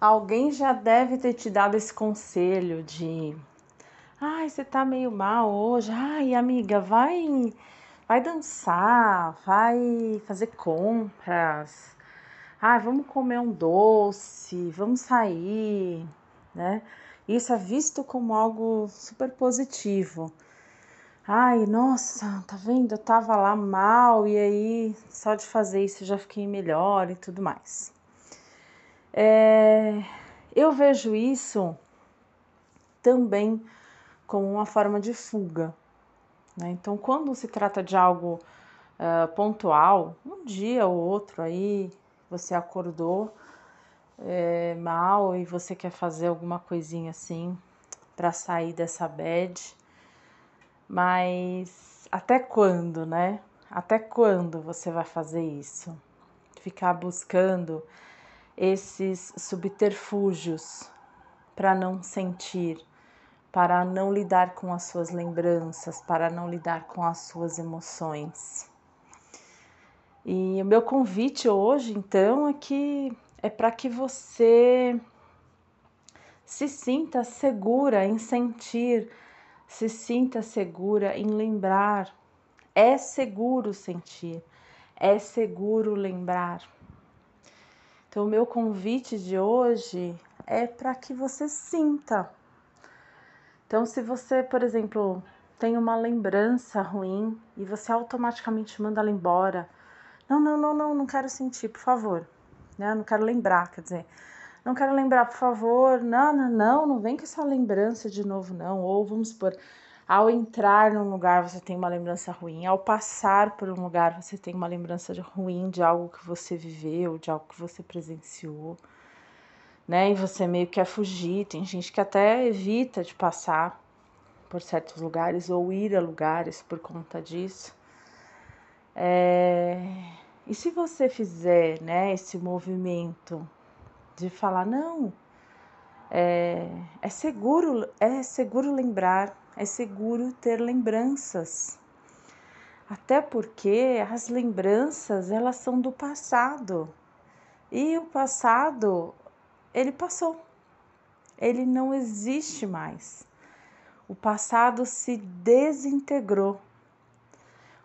alguém já deve ter te dado esse conselho de ai, você tá meio mal hoje. Ai, amiga, vai vai dançar, vai fazer compras. Ai, vamos comer um doce, vamos sair, né? Isso é visto como algo super positivo. Ai, nossa, tá vendo? Eu tava lá mal e aí só de fazer isso já fiquei melhor e tudo mais. É, eu vejo isso também como uma forma de fuga. Né? Então, quando se trata de algo uh, pontual, um dia ou outro aí você acordou é, mal e você quer fazer alguma coisinha assim para sair dessa bad, mas até quando, né? Até quando você vai fazer isso? Ficar buscando esses subterfúgios para não sentir, para não lidar com as suas lembranças, para não lidar com as suas emoções. E o meu convite hoje, então, é que é para que você se sinta segura em sentir, se sinta segura em lembrar. É seguro sentir, é seguro lembrar. Então, o meu convite de hoje é para que você sinta. Então, se você, por exemplo, tem uma lembrança ruim e você automaticamente manda ela embora, não, não, não, não, não quero sentir, por favor né? Não quero lembrar, quer dizer, não quero lembrar, por favor, não, não, não, não vem com essa lembrança de novo, não. Ou vamos supor, ao entrar num lugar você tem uma lembrança ruim, ao passar por um lugar você tem uma lembrança ruim de algo que você viveu, de algo que você presenciou, né? E você meio que quer fugir. Tem gente que até evita de passar por certos lugares ou ir a lugares por conta disso. É e se você fizer né, esse movimento de falar, não, é, é seguro, é seguro lembrar, é seguro ter lembranças. Até porque as lembranças, elas são do passado. E o passado, ele passou. Ele não existe mais. O passado se desintegrou.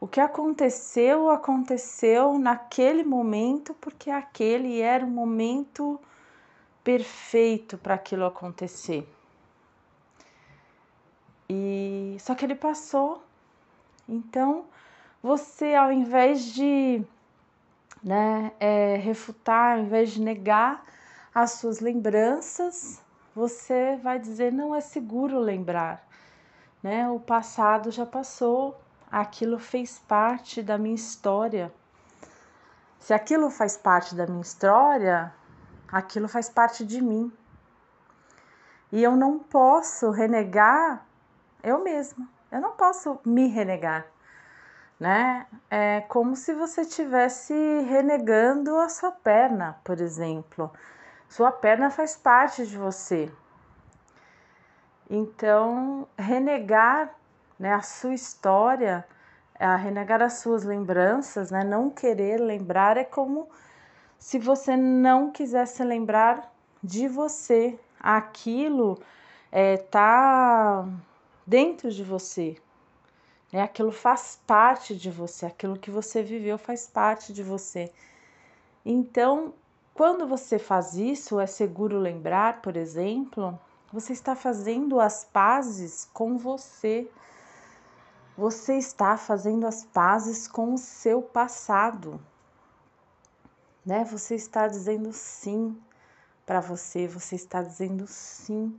O que aconteceu, aconteceu naquele momento, porque aquele era o momento perfeito para aquilo acontecer. E só que ele passou. Então, você ao invés de né, é, refutar, ao invés de negar as suas lembranças, você vai dizer não é seguro lembrar, né? O passado já passou, aquilo fez parte da minha história. Se aquilo faz parte da minha história, aquilo faz parte de mim. E eu não posso renegar eu mesma. Eu não posso me renegar, né? É como se você estivesse renegando a sua perna, por exemplo. Sua perna faz parte de você. Então, renegar né, a sua história, a renegar as suas lembranças, né, não querer lembrar é como se você não quisesse lembrar de você. Aquilo é, dentro de você, né? aquilo faz parte de você, aquilo que você viveu faz parte de você. Então, quando você faz isso, é seguro lembrar, por exemplo, você está fazendo as pazes com você você está fazendo as pazes com o seu passado, né? Você está dizendo sim para você, você está dizendo sim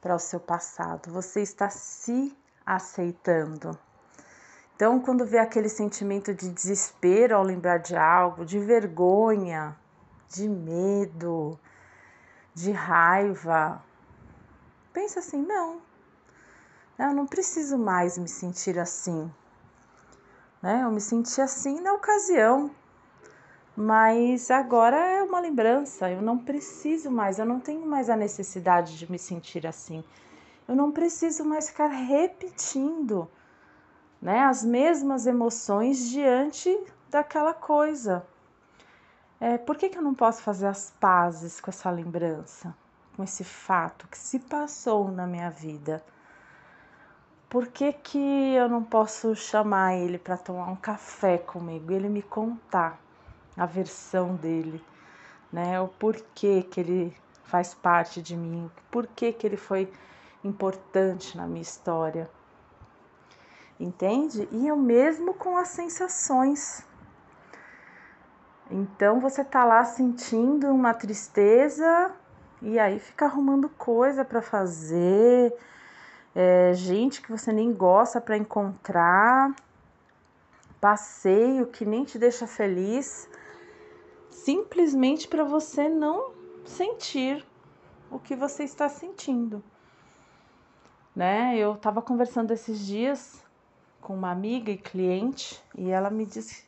para o seu passado, você está se aceitando. Então, quando vê aquele sentimento de desespero ao lembrar de algo, de vergonha, de medo, de raiva, pensa assim: não, eu não preciso mais me sentir assim. Né? Eu me senti assim na ocasião, mas agora é uma lembrança. Eu não preciso mais, eu não tenho mais a necessidade de me sentir assim. Eu não preciso mais ficar repetindo né, as mesmas emoções diante daquela coisa. É, por que, que eu não posso fazer as pazes com essa lembrança, com esse fato que se passou na minha vida? Por que, que eu não posso chamar ele para tomar um café comigo, ele me contar a versão dele, né? O porquê que ele faz parte de mim, por que, que ele foi importante na minha história. Entende? E eu mesmo com as sensações. Então você tá lá sentindo uma tristeza e aí fica arrumando coisa para fazer, é, gente que você nem gosta para encontrar, passeio que nem te deixa feliz, simplesmente para você não sentir o que você está sentindo. Né? Eu estava conversando esses dias com uma amiga e cliente e ela me disse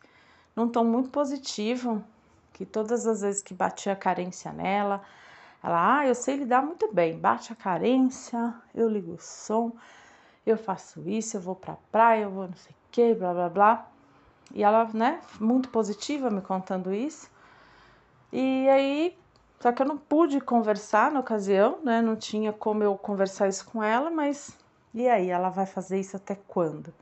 num tom muito positivo que todas as vezes que batia carência nela, ela, ah, eu sei lidar muito bem, bate a carência, eu ligo o som, eu faço isso, eu vou pra praia, eu vou não sei o que, blá blá blá. E ela, né, muito positiva me contando isso. E aí só que eu não pude conversar na ocasião, né? Não tinha como eu conversar isso com ela, mas e aí? Ela vai fazer isso até quando?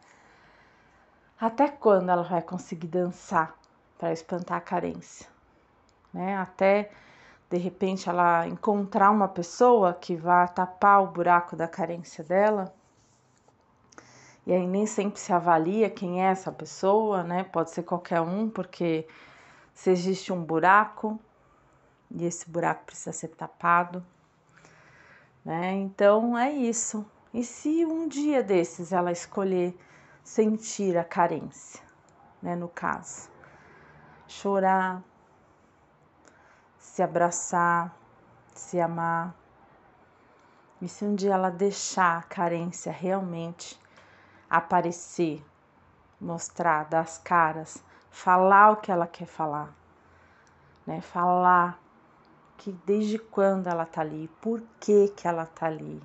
Até quando ela vai conseguir dançar para espantar a carência? Né? Até de repente ela encontrar uma pessoa que vá tapar o buraco da carência dela. E aí nem sempre se avalia quem é essa pessoa, né? Pode ser qualquer um, porque se existe um buraco, e esse buraco precisa ser tapado, né? Então é isso. E se um dia desses ela escolher sentir a carência, né? No caso, chorar, se abraçar, se amar. E se um dia ela deixar a carência realmente aparecer, mostrar, dar as caras, falar o que ela quer falar, né? Falar que desde quando ela tá ali, por que que ela tá ali,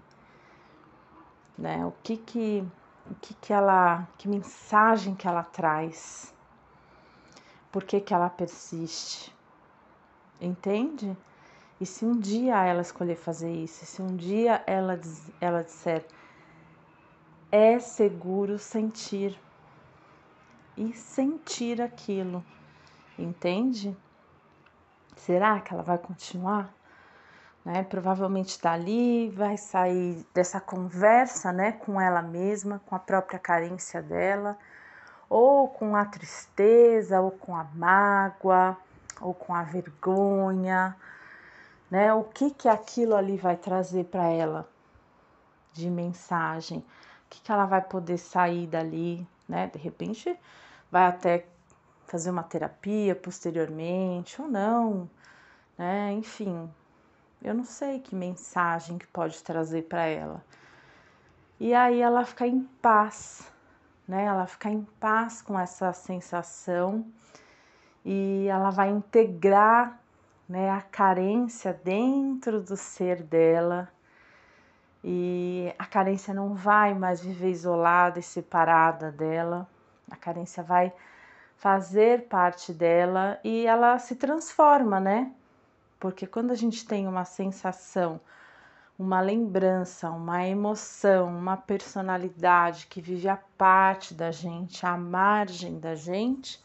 né? O que que o que que ela, que mensagem que ela traz? Por que que ela persiste? Entende? E se um dia ela escolher fazer isso, se um dia ela ela disser é seguro sentir e sentir aquilo, entende? Será que ela vai continuar? Né? Provavelmente dali tá vai sair dessa conversa, né, com ela mesma, com a própria carência dela, ou com a tristeza, ou com a mágoa, ou com a vergonha, né? O que que aquilo ali vai trazer para ela de mensagem? O que que ela vai poder sair dali, né? De repente vai até fazer uma terapia posteriormente ou não, né? Enfim, eu não sei que mensagem que pode trazer para ela. E aí ela fica em paz, né? Ela fica em paz com essa sensação e ela vai integrar, né, a carência dentro do ser dela. E a carência não vai mais viver isolada e separada dela. A carência vai fazer parte dela e ela se transforma, né? Porque quando a gente tem uma sensação, uma lembrança, uma emoção, uma personalidade que vive a parte da gente, à margem da gente,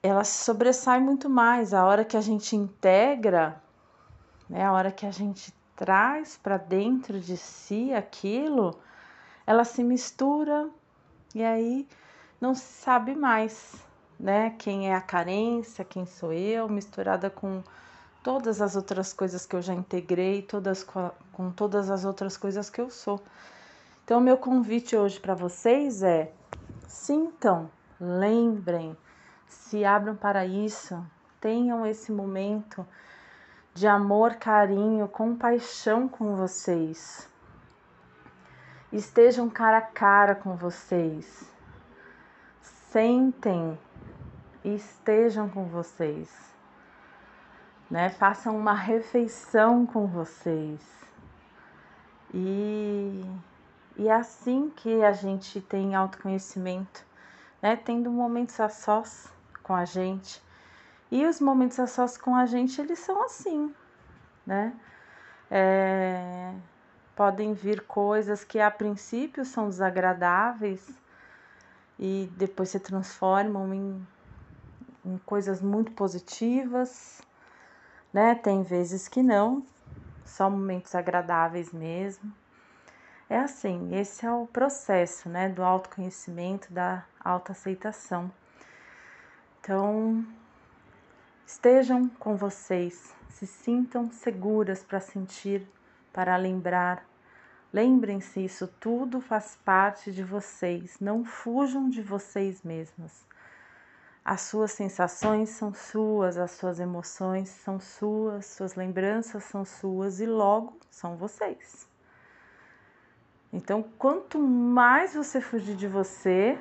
ela se sobressai muito mais. A hora que a gente integra, né, a hora que a gente traz para dentro de si aquilo, ela se mistura e aí não se sabe mais, né? Quem é a carência, quem sou eu, misturada com todas as outras coisas que eu já integrei, todas com todas as outras coisas que eu sou. Então, meu convite hoje para vocês é: sintam, lembrem, se abram para isso, tenham esse momento de amor, carinho, compaixão com vocês. Estejam cara a cara com vocês sentem e estejam com vocês, né? Façam uma refeição com vocês. E, e é assim que a gente tem autoconhecimento, né? Tendo momentos a sós com a gente E os momentos a sós com a gente, eles são assim, né? É, podem vir coisas que a princípio são desagradáveis e depois se transformam em, em coisas muito positivas, né? Tem vezes que não, só momentos agradáveis mesmo. É assim, esse é o processo, né, do autoconhecimento, da autoaceitação. Então, estejam com vocês, se sintam seguras para sentir, para lembrar. Lembrem-se, isso tudo faz parte de vocês, não fujam de vocês mesmas. As suas sensações são suas, as suas emoções são suas, suas lembranças são suas e logo são vocês. Então, quanto mais você fugir de você,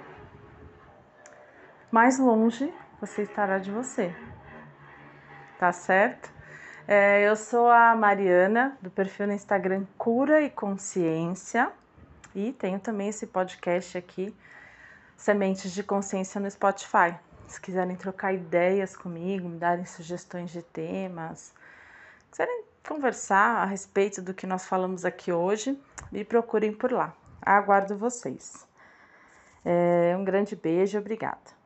mais longe você estará de você. Tá certo? É, eu sou a Mariana, do perfil no Instagram Cura e Consciência, e tenho também esse podcast aqui, Sementes de Consciência, no Spotify. Se quiserem trocar ideias comigo, me darem sugestões de temas, quiserem conversar a respeito do que nós falamos aqui hoje, me procurem por lá. Aguardo vocês. É, um grande beijo, obrigada.